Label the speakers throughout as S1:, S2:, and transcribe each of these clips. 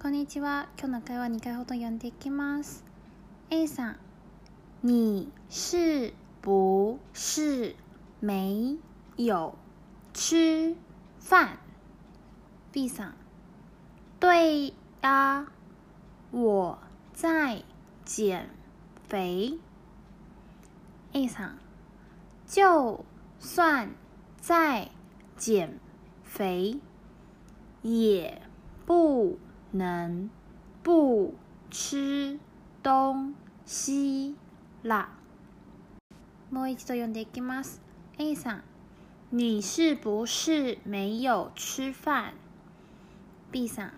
S1: こんにちは。今日の会話2回ほど読んでいきます。A さん、你是不是没有吃饭？B さん、对呀，我在减肥。A さん、就算在减肥，也不能不吃東西啦。もう一度読んでいきます。A さん、你是不是没有吃饭？B さん、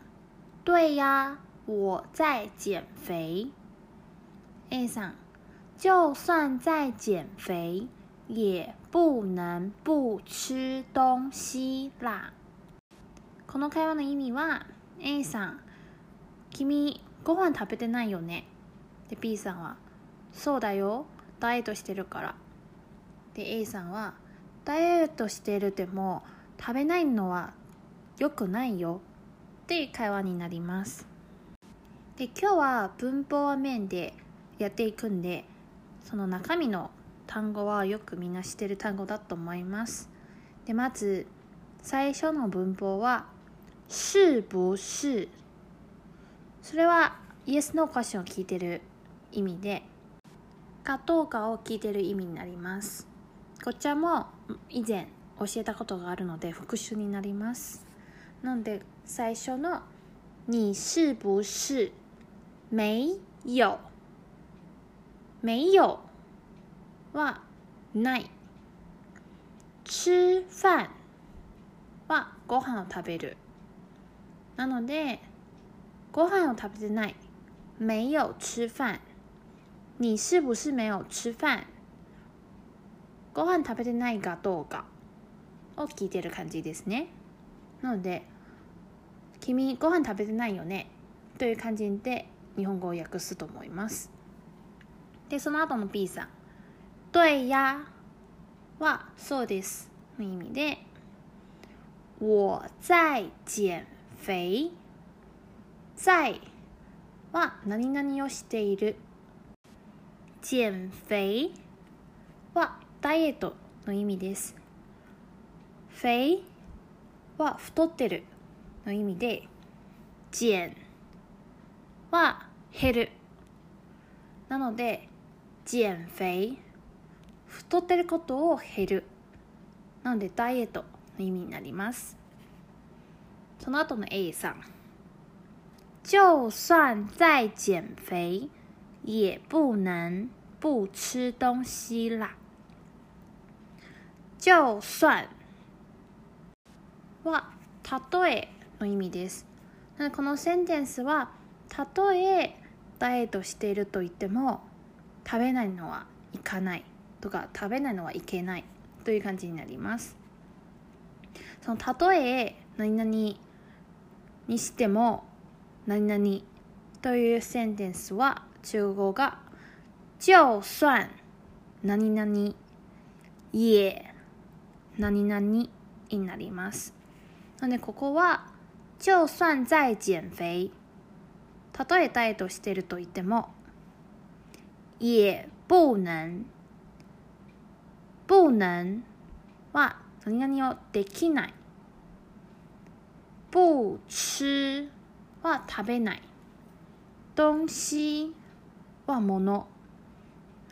S1: 对呀，我在减肥。A さん、就算在减肥，也不能不吃東西啦。この会話の意味は A さん「 君ご飯食べてないよね」で B さんは「そうだよ。ダイエットしてるから」で A さんは「ダイエットしてるでも食べないのは良くないよ」って会話になります。で今日は文法は面でやっていくんでその中身の単語はよくみんな知ってる単語だと思います。でまず最初の文法は是不是それはイエスのクエスチョンを聞いてる意味でかどうかを聞いてる意味になります。こちらも以前教えたことがあるので復習になります。なので最初の「你是不是没有没有」はない。吃飯はご飯を食べる。なのでご飯を食べてない没有吃飯你是不是没有吃飯ご飯食べてないかどうかを聞いてる感じですねなので君ご飯食べてないよねという感じで日本語を訳すと思います。でその後の B さん。对呀はそうです。の意味で。我在減肥。在は何々をしている減肥はダイエットの意味です。肥は太ってるの意味で減は減る。なので減肥太ってることを減る。なのでダイエットの意味になります。その後の A さん。就算再减肥也不能不吃东西啦。就算。はたとえの意味です。なのでこのセンテンスはたとえダイエットしていると言っても食べないのはいかない。とか食べないのはいけない。という感じになります。その例え何々にしても何々というセンテンスは中国語が就算何々也何々になります。なのでここは就算在減肥たとえダイエットしてると言っても也不能不能は何々をできない不吃は食べない。東西はもの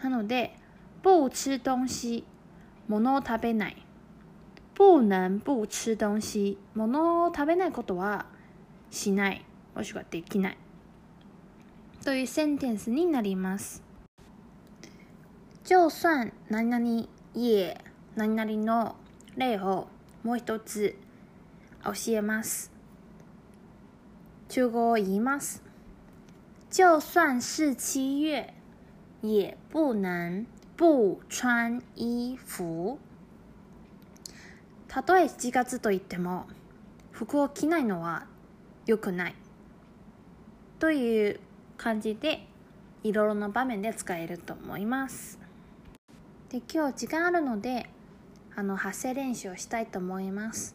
S1: なので不吃東西ものを食べない。不能不吃東西ものを食べないことはしない。もしくはできない。というセンテンスになります。就算何々也何々の例をもう一つ教えます。中国言います就算是七月也不能不穿衣服。たとえ7月と言っても服を着ないのは良くない。という感じでいろいろな場面で使えると思います。で今日時間あるのであの発声練習をしたいと思います。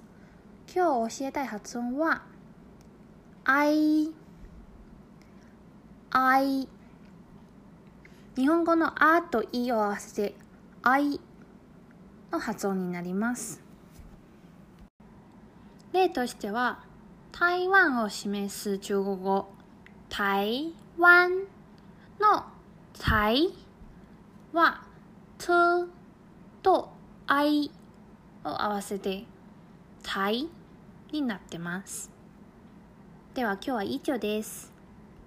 S1: 今日教えたい発音は「I」あい日本語のあといを合わせてあいの発音になります。例としては台湾を示す中国語台湾の台はつとあいを合わせて台になってます。では今日は以上です。